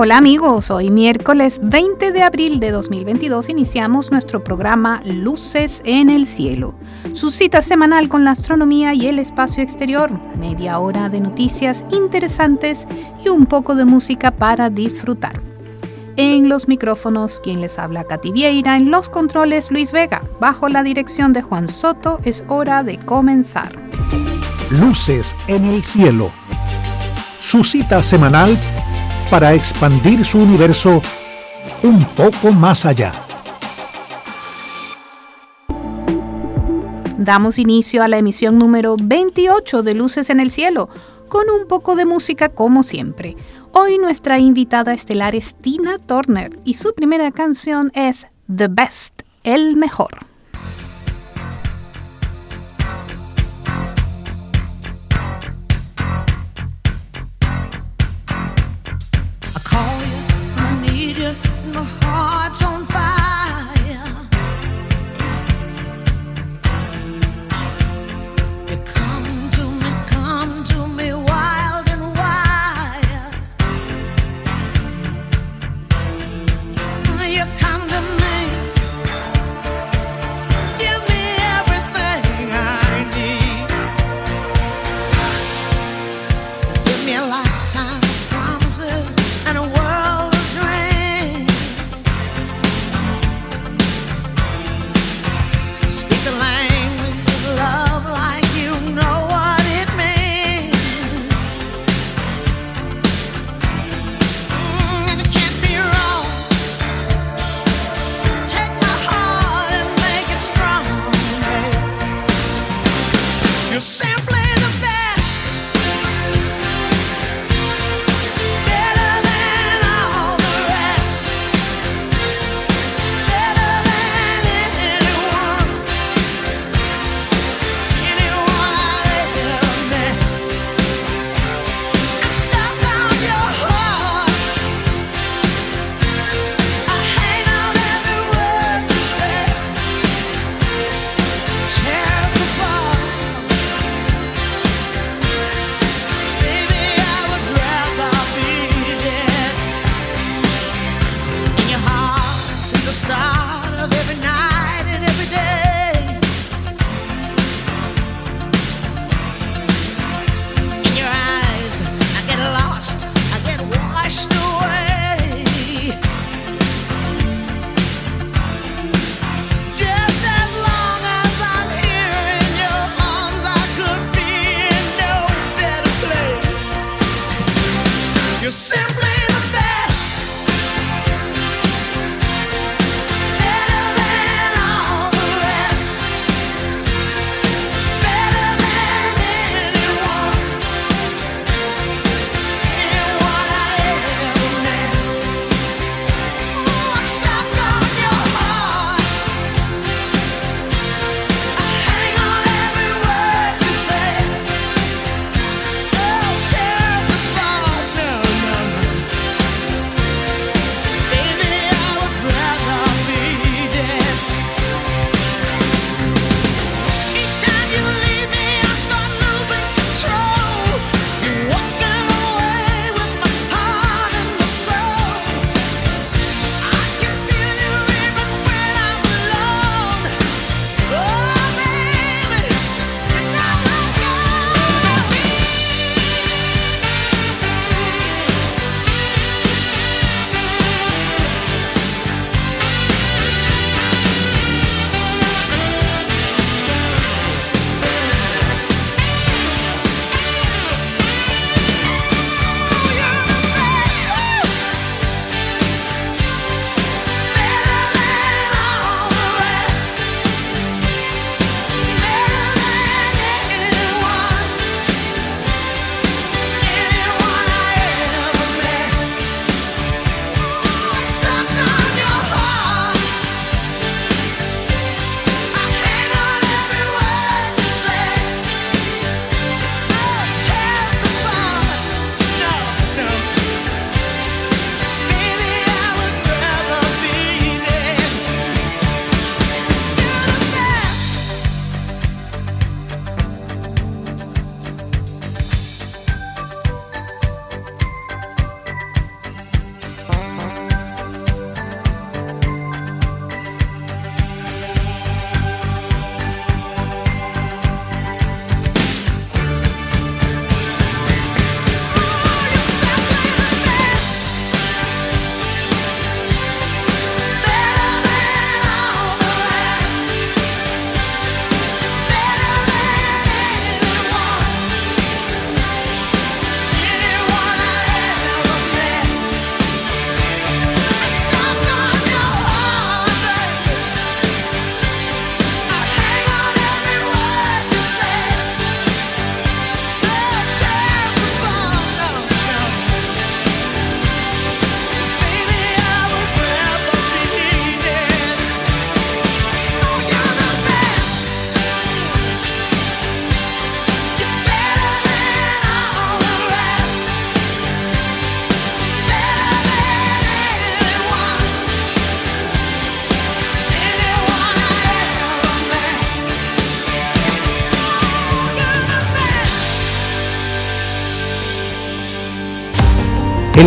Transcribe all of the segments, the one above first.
Hola amigos, hoy miércoles 20 de abril de 2022 iniciamos nuestro programa Luces en el Cielo, su cita semanal con la astronomía y el espacio exterior, media hora de noticias interesantes y un poco de música para disfrutar. En los micrófonos, quien les habla Katy Vieira, en los controles Luis Vega, bajo la dirección de Juan Soto, es hora de comenzar. Luces en el Cielo, su cita semanal para expandir su universo un poco más allá. Damos inicio a la emisión número 28 de Luces en el Cielo, con un poco de música como siempre. Hoy nuestra invitada estelar es Tina Turner y su primera canción es The Best, el mejor.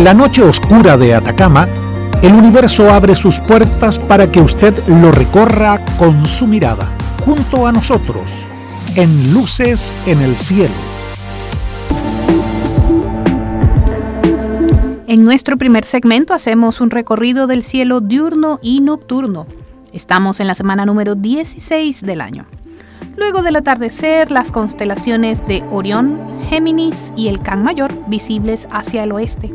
En la noche oscura de Atacama, el universo abre sus puertas para que usted lo recorra con su mirada, junto a nosotros, en Luces en el Cielo. En nuestro primer segmento hacemos un recorrido del cielo diurno y nocturno. Estamos en la semana número 16 del año. Luego del atardecer, las constelaciones de Orión, Géminis y el Can Mayor visibles hacia el oeste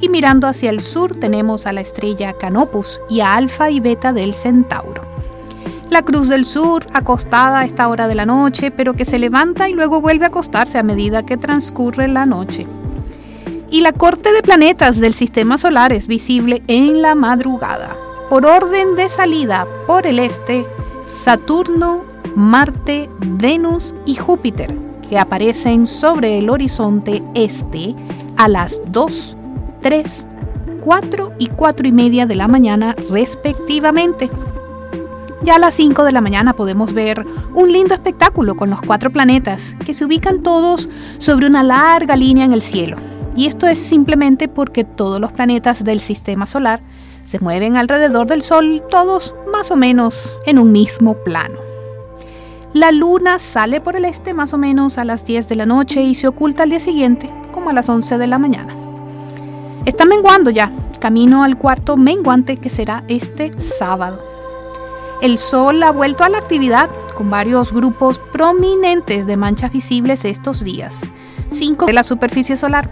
y mirando hacia el sur tenemos a la estrella Canopus y a Alfa y Beta del Centauro. La Cruz del Sur, acostada a esta hora de la noche, pero que se levanta y luego vuelve a acostarse a medida que transcurre la noche. Y la corte de planetas del sistema solar es visible en la madrugada. Por orden de salida por el este, Saturno, Marte, Venus y Júpiter, que aparecen sobre el horizonte este a las 2 3, 4 y 4 y media de la mañana respectivamente. Ya a las 5 de la mañana podemos ver un lindo espectáculo con los cuatro planetas que se ubican todos sobre una larga línea en el cielo. Y esto es simplemente porque todos los planetas del sistema solar se mueven alrededor del Sol, todos más o menos en un mismo plano. La luna sale por el este más o menos a las 10 de la noche y se oculta al día siguiente, como a las 11 de la mañana. Está menguando ya, camino al cuarto menguante que será este sábado. El sol ha vuelto a la actividad con varios grupos prominentes de manchas visibles estos días. Cinco de la superficie solar.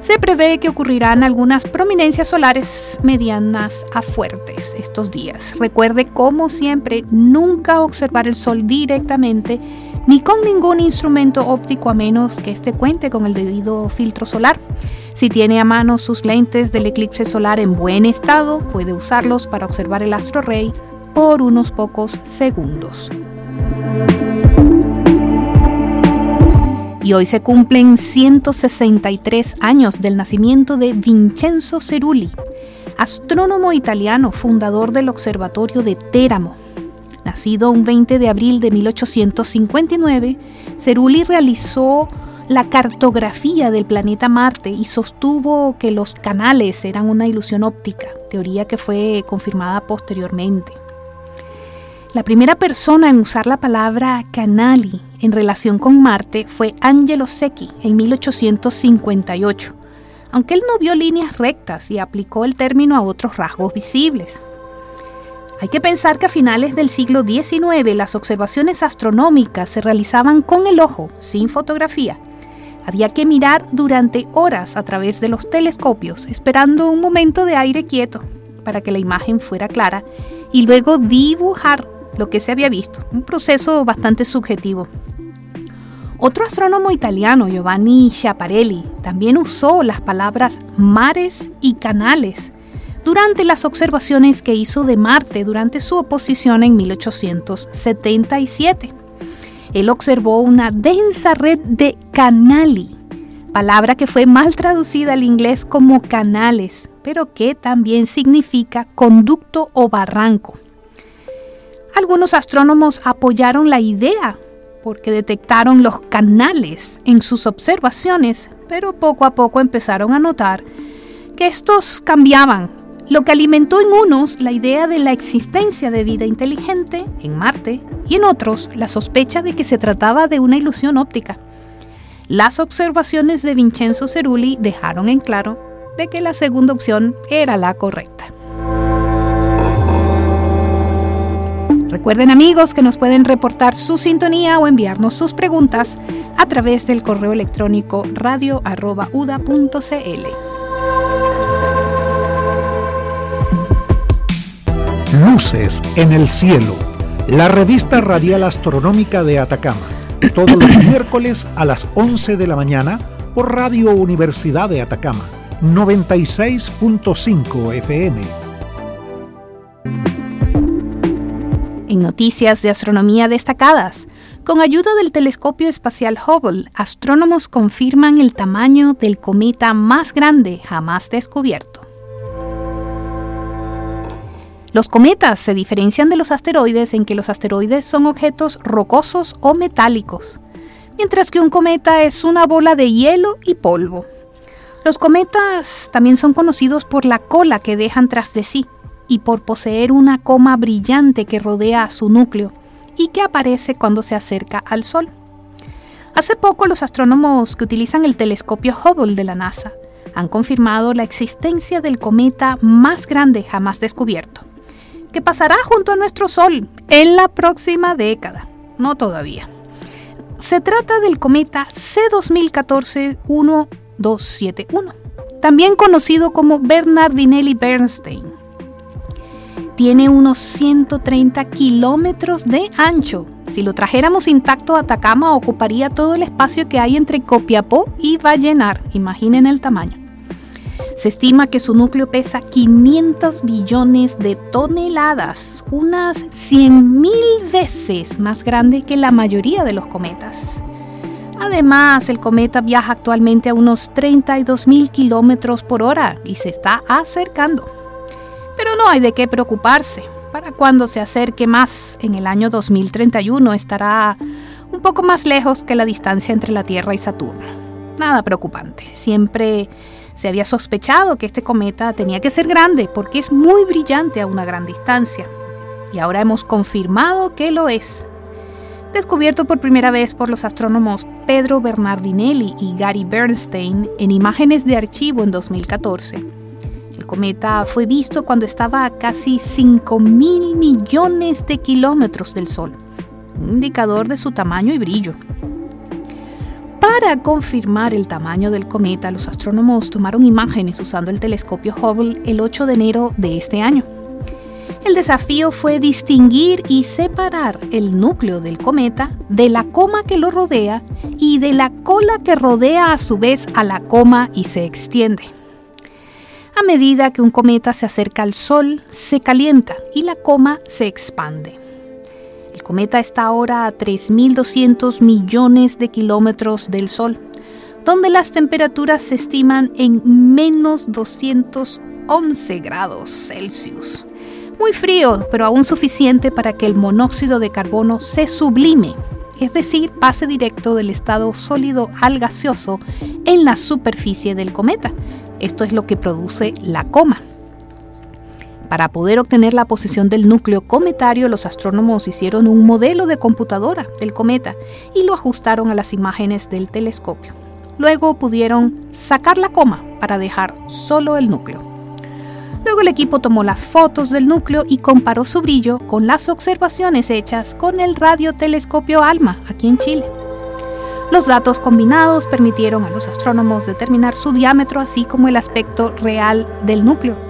Se prevé que ocurrirán algunas prominencias solares medianas a fuertes estos días. Recuerde, como siempre, nunca observar el sol directamente ni con ningún instrumento óptico a menos que éste cuente con el debido filtro solar. Si tiene a mano sus lentes del eclipse solar en buen estado, puede usarlos para observar el astro rey por unos pocos segundos. Y hoy se cumplen 163 años del nacimiento de Vincenzo Cerulli, astrónomo italiano, fundador del Observatorio de Teramo. Nacido un 20 de abril de 1859, Cerulli realizó la cartografía del planeta Marte y sostuvo que los canales eran una ilusión óptica, teoría que fue confirmada posteriormente. La primera persona en usar la palabra canali en relación con Marte fue Angelo Secchi en 1858, aunque él no vio líneas rectas y aplicó el término a otros rasgos visibles. Hay que pensar que a finales del siglo XIX las observaciones astronómicas se realizaban con el ojo, sin fotografía, había que mirar durante horas a través de los telescopios, esperando un momento de aire quieto para que la imagen fuera clara y luego dibujar lo que se había visto, un proceso bastante subjetivo. Otro astrónomo italiano, Giovanni Schiaparelli, también usó las palabras mares y canales durante las observaciones que hizo de Marte durante su oposición en 1877 él observó una densa red de canali, palabra que fue mal traducida al inglés como canales, pero que también significa conducto o barranco. Algunos astrónomos apoyaron la idea porque detectaron los canales en sus observaciones, pero poco a poco empezaron a notar que estos cambiaban lo que alimentó en unos la idea de la existencia de vida inteligente en Marte y en otros la sospecha de que se trataba de una ilusión óptica. Las observaciones de Vincenzo Cerulli dejaron en claro de que la segunda opción era la correcta. Recuerden amigos que nos pueden reportar su sintonía o enviarnos sus preguntas a través del correo electrónico radio.uda.cl. Luces en el cielo, la revista radial astronómica de Atacama, todos los miércoles a las 11 de la mañana por Radio Universidad de Atacama, 96.5 FM. En noticias de astronomía destacadas, con ayuda del telescopio espacial Hubble, astrónomos confirman el tamaño del cometa más grande jamás descubierto. Los cometas se diferencian de los asteroides en que los asteroides son objetos rocosos o metálicos, mientras que un cometa es una bola de hielo y polvo. Los cometas también son conocidos por la cola que dejan tras de sí y por poseer una coma brillante que rodea a su núcleo y que aparece cuando se acerca al Sol. Hace poco los astrónomos que utilizan el telescopio Hubble de la NASA han confirmado la existencia del cometa más grande jamás descubierto, que pasará junto a nuestro Sol en la próxima década, no todavía. Se trata del cometa C2014-1271, también conocido como Bernardinelli-Bernstein. Tiene unos 130 kilómetros de ancho. Si lo trajéramos intacto a Atacama, ocuparía todo el espacio que hay entre Copiapó y Vallenar. Imaginen el tamaño. Se estima que su núcleo pesa 500 billones de toneladas, unas 100.000 veces más grande que la mayoría de los cometas. Además, el cometa viaja actualmente a unos 32.000 kilómetros por hora y se está acercando. Pero no hay de qué preocuparse. Para cuando se acerque más, en el año 2031 estará un poco más lejos que la distancia entre la Tierra y Saturno. Nada preocupante. Siempre se había sospechado que este cometa tenía que ser grande porque es muy brillante a una gran distancia. Y ahora hemos confirmado que lo es. Descubierto por primera vez por los astrónomos Pedro Bernardinelli y Gary Bernstein en imágenes de archivo en 2014. El cometa fue visto cuando estaba a casi 5 mil millones de kilómetros del Sol, un indicador de su tamaño y brillo. Para confirmar el tamaño del cometa, los astrónomos tomaron imágenes usando el telescopio Hubble el 8 de enero de este año. El desafío fue distinguir y separar el núcleo del cometa de la coma que lo rodea y de la cola que rodea a su vez a la coma y se extiende. A medida que un cometa se acerca al Sol, se calienta y la coma se expande. Cometa está ahora a 3.200 millones de kilómetros del Sol, donde las temperaturas se estiman en menos 211 grados Celsius. Muy frío, pero aún suficiente para que el monóxido de carbono se sublime, es decir, pase directo del estado sólido al gaseoso en la superficie del cometa. Esto es lo que produce la coma. Para poder obtener la posición del núcleo cometario, los astrónomos hicieron un modelo de computadora del cometa y lo ajustaron a las imágenes del telescopio. Luego pudieron sacar la coma para dejar solo el núcleo. Luego el equipo tomó las fotos del núcleo y comparó su brillo con las observaciones hechas con el radiotelescopio ALMA aquí en Chile. Los datos combinados permitieron a los astrónomos determinar su diámetro así como el aspecto real del núcleo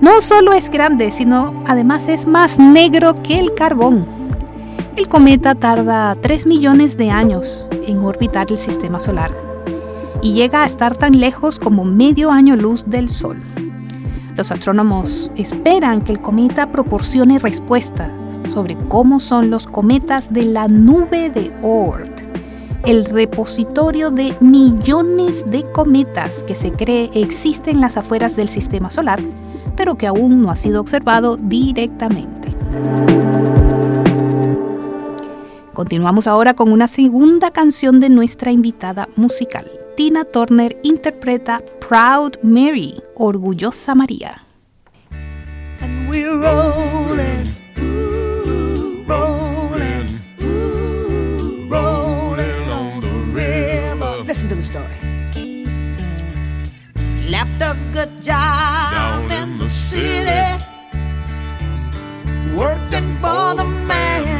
no solo es grande, sino además es más negro que el carbón. El cometa tarda 3 millones de años en orbitar el sistema solar y llega a estar tan lejos como medio año luz del Sol. Los astrónomos esperan que el cometa proporcione respuesta sobre cómo son los cometas de la nube de Oort, el repositorio de millones de cometas que se cree existen en las afueras del sistema solar pero que aún no ha sido observado directamente. Continuamos ahora con una segunda canción de nuestra invitada musical. Tina Turner interpreta Proud Mary, Orgullosa María. Listen to the story. Left job city, working for the man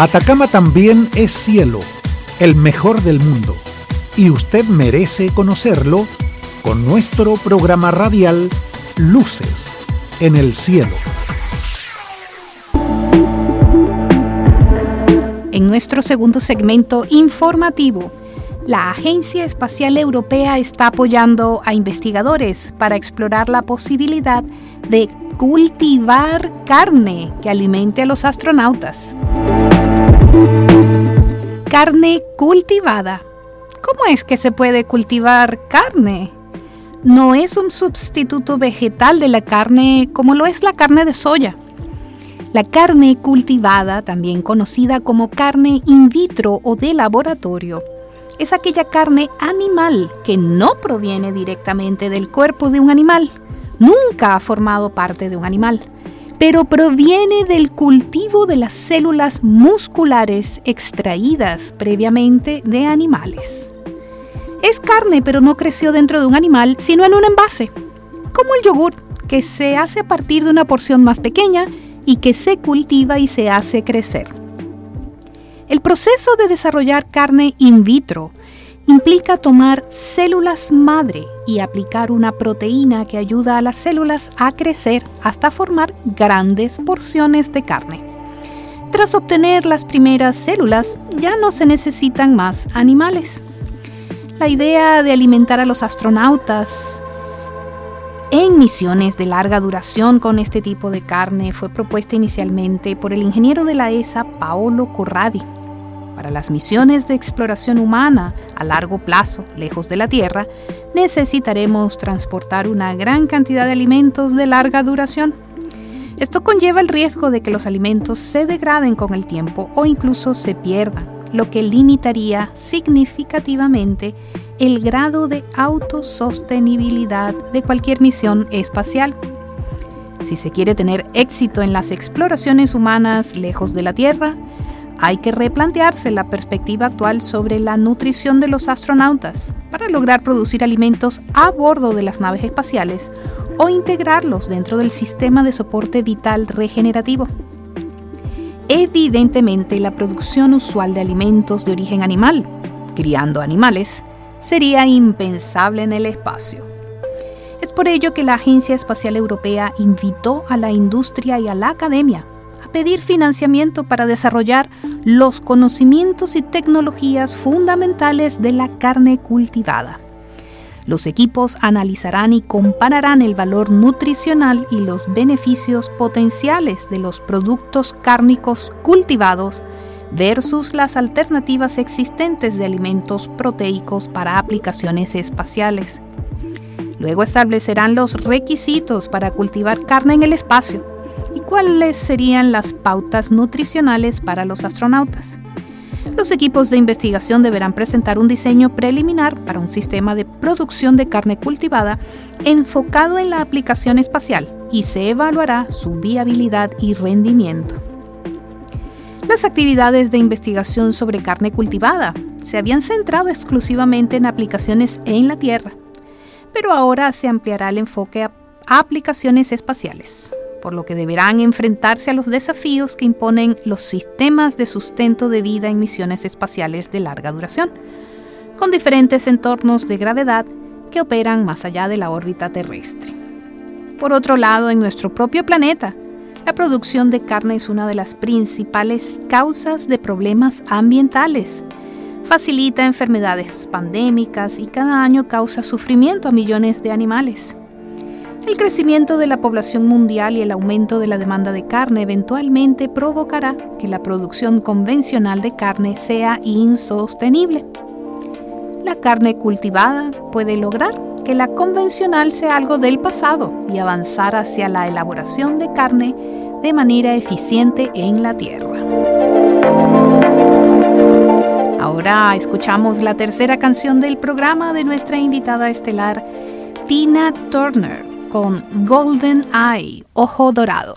Atacama también es cielo, el mejor del mundo, y usted merece conocerlo con nuestro programa radial Luces en el Cielo. En nuestro segundo segmento informativo, la Agencia Espacial Europea está apoyando a investigadores para explorar la posibilidad de cultivar carne que alimente a los astronautas. Carne cultivada. ¿Cómo es que se puede cultivar carne? No es un sustituto vegetal de la carne como lo es la carne de soya. La carne cultivada, también conocida como carne in vitro o de laboratorio, es aquella carne animal que no proviene directamente del cuerpo de un animal, nunca ha formado parte de un animal, pero proviene del cultivo de las células musculares extraídas previamente de animales. Es carne, pero no creció dentro de un animal, sino en un envase, como el yogur, que se hace a partir de una porción más pequeña y que se cultiva y se hace crecer. El proceso de desarrollar carne in vitro implica tomar células madre y aplicar una proteína que ayuda a las células a crecer hasta formar grandes porciones de carne. Tras obtener las primeras células, ya no se necesitan más animales. La idea de alimentar a los astronautas en misiones de larga duración con este tipo de carne fue propuesta inicialmente por el ingeniero de la ESA Paolo Corradi para las misiones de exploración humana a largo plazo, lejos de la Tierra, necesitaremos transportar una gran cantidad de alimentos de larga duración. Esto conlleva el riesgo de que los alimentos se degraden con el tiempo o incluso se pierdan, lo que limitaría significativamente el grado de autosostenibilidad de cualquier misión espacial. Si se quiere tener éxito en las exploraciones humanas lejos de la Tierra, hay que replantearse la perspectiva actual sobre la nutrición de los astronautas para lograr producir alimentos a bordo de las naves espaciales o integrarlos dentro del sistema de soporte vital regenerativo. Evidentemente, la producción usual de alimentos de origen animal, criando animales, sería impensable en el espacio. Es por ello que la Agencia Espacial Europea invitó a la industria y a la academia pedir financiamiento para desarrollar los conocimientos y tecnologías fundamentales de la carne cultivada. Los equipos analizarán y compararán el valor nutricional y los beneficios potenciales de los productos cárnicos cultivados versus las alternativas existentes de alimentos proteicos para aplicaciones espaciales. Luego establecerán los requisitos para cultivar carne en el espacio cuáles serían las pautas nutricionales para los astronautas. Los equipos de investigación deberán presentar un diseño preliminar para un sistema de producción de carne cultivada enfocado en la aplicación espacial y se evaluará su viabilidad y rendimiento. Las actividades de investigación sobre carne cultivada se habían centrado exclusivamente en aplicaciones en la Tierra, pero ahora se ampliará el enfoque a aplicaciones espaciales por lo que deberán enfrentarse a los desafíos que imponen los sistemas de sustento de vida en misiones espaciales de larga duración, con diferentes entornos de gravedad que operan más allá de la órbita terrestre. Por otro lado, en nuestro propio planeta, la producción de carne es una de las principales causas de problemas ambientales. Facilita enfermedades pandémicas y cada año causa sufrimiento a millones de animales. El crecimiento de la población mundial y el aumento de la demanda de carne eventualmente provocará que la producción convencional de carne sea insostenible. La carne cultivada puede lograr que la convencional sea algo del pasado y avanzar hacia la elaboración de carne de manera eficiente en la tierra. Ahora escuchamos la tercera canción del programa de nuestra invitada estelar, Tina Turner con Golden Eye, Ojo Dorado.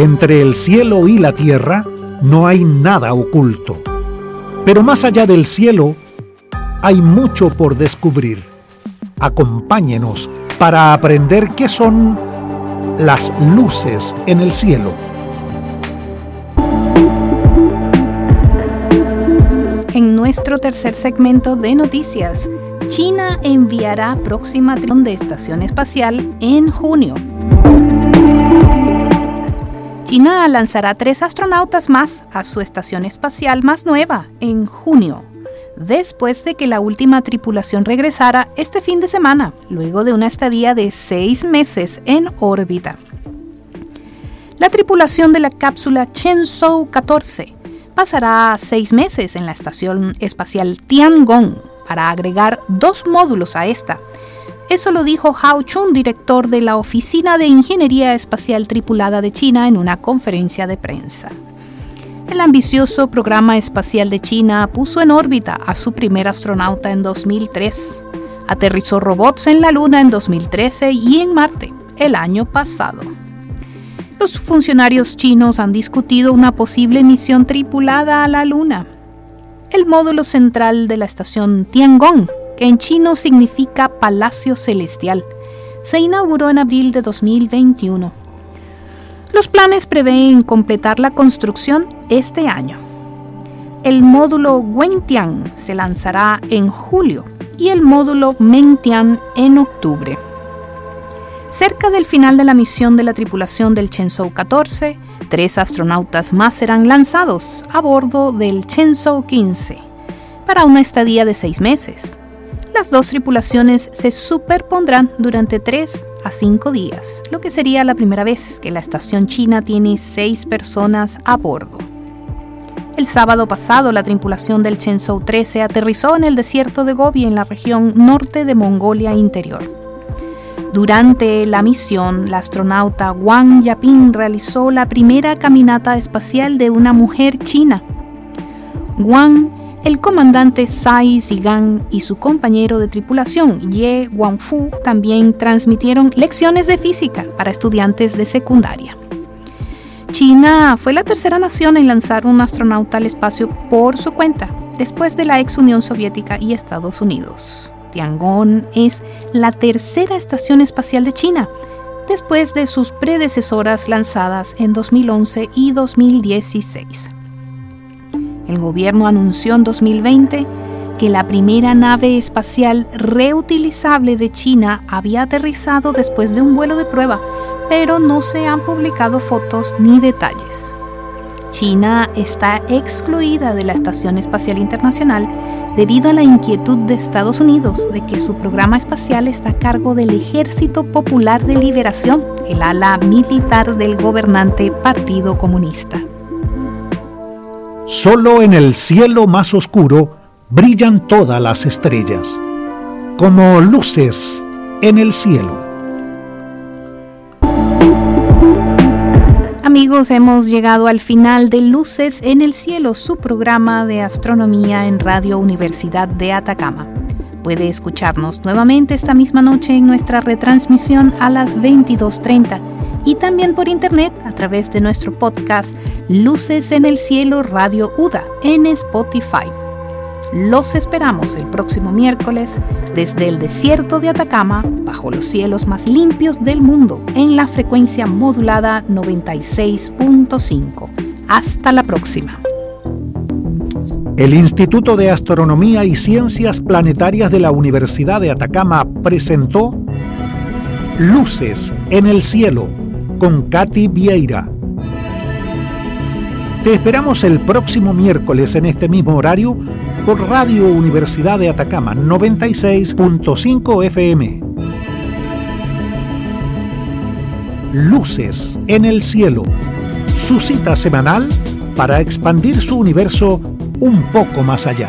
Entre el cielo y la tierra no hay nada oculto. Pero más allá del cielo hay mucho por descubrir. Acompáñenos para aprender qué son las luces en el cielo. En nuestro tercer segmento de noticias, China enviará próxima tripulación de estación espacial en junio. China lanzará tres astronautas más a su estación espacial más nueva en junio, después de que la última tripulación regresara este fin de semana, luego de una estadía de seis meses en órbita. La tripulación de la cápsula Shenzhou 14 pasará seis meses en la estación espacial Tiangong para agregar dos módulos a esta. Eso lo dijo Hao Chun, director de la Oficina de Ingeniería Espacial Tripulada de China, en una conferencia de prensa. El ambicioso programa espacial de China puso en órbita a su primer astronauta en 2003. Aterrizó robots en la Luna en 2013 y en Marte el año pasado. Los funcionarios chinos han discutido una posible misión tripulada a la Luna. el módulo central de la estación Tiangong, en chino significa Palacio Celestial. Se inauguró en abril de 2021. Los planes prevén completar la construcción este año. El módulo Wentian se lanzará en julio y el módulo Mengtian en octubre. Cerca del final de la misión de la tripulación del Shenzhou 14, tres astronautas más serán lanzados a bordo del Shenzhou 15 para una estadía de seis meses. Las dos tripulaciones se superpondrán durante tres a cinco días, lo que sería la primera vez que la estación china tiene seis personas a bordo. El sábado pasado, la tripulación del Shenzhou 13 aterrizó en el desierto de Gobi en la región norte de Mongolia Interior. Durante la misión, la astronauta Wang Yaping realizó la primera caminata espacial de una mujer china. Wang, el comandante Tsai Zigan y su compañero de tripulación Ye Wangfu también transmitieron lecciones de física para estudiantes de secundaria. China fue la tercera nación en lanzar un astronauta al espacio por su cuenta, después de la ex Unión Soviética y Estados Unidos. Tiangong es la tercera estación espacial de China, después de sus predecesoras lanzadas en 2011 y 2016. El gobierno anunció en 2020 que la primera nave espacial reutilizable de China había aterrizado después de un vuelo de prueba, pero no se han publicado fotos ni detalles. China está excluida de la Estación Espacial Internacional debido a la inquietud de Estados Unidos de que su programa espacial está a cargo del Ejército Popular de Liberación, el ala militar del gobernante Partido Comunista. Solo en el cielo más oscuro brillan todas las estrellas, como luces en el cielo. Amigos, hemos llegado al final de Luces en el Cielo, su programa de astronomía en Radio Universidad de Atacama. Puede escucharnos nuevamente esta misma noche en nuestra retransmisión a las 22.30 y también por internet a través de nuestro podcast Luces en el Cielo Radio UDA en Spotify. Los esperamos el próximo miércoles desde el desierto de Atacama, bajo los cielos más limpios del mundo, en la frecuencia modulada 96.5. Hasta la próxima. El Instituto de Astronomía y Ciencias Planetarias de la Universidad de Atacama presentó Luces en el Cielo con Katy Vieira. Te esperamos el próximo miércoles en este mismo horario por Radio Universidad de Atacama 96.5 FM. Luces en el cielo. Su cita semanal para expandir su universo un poco más allá.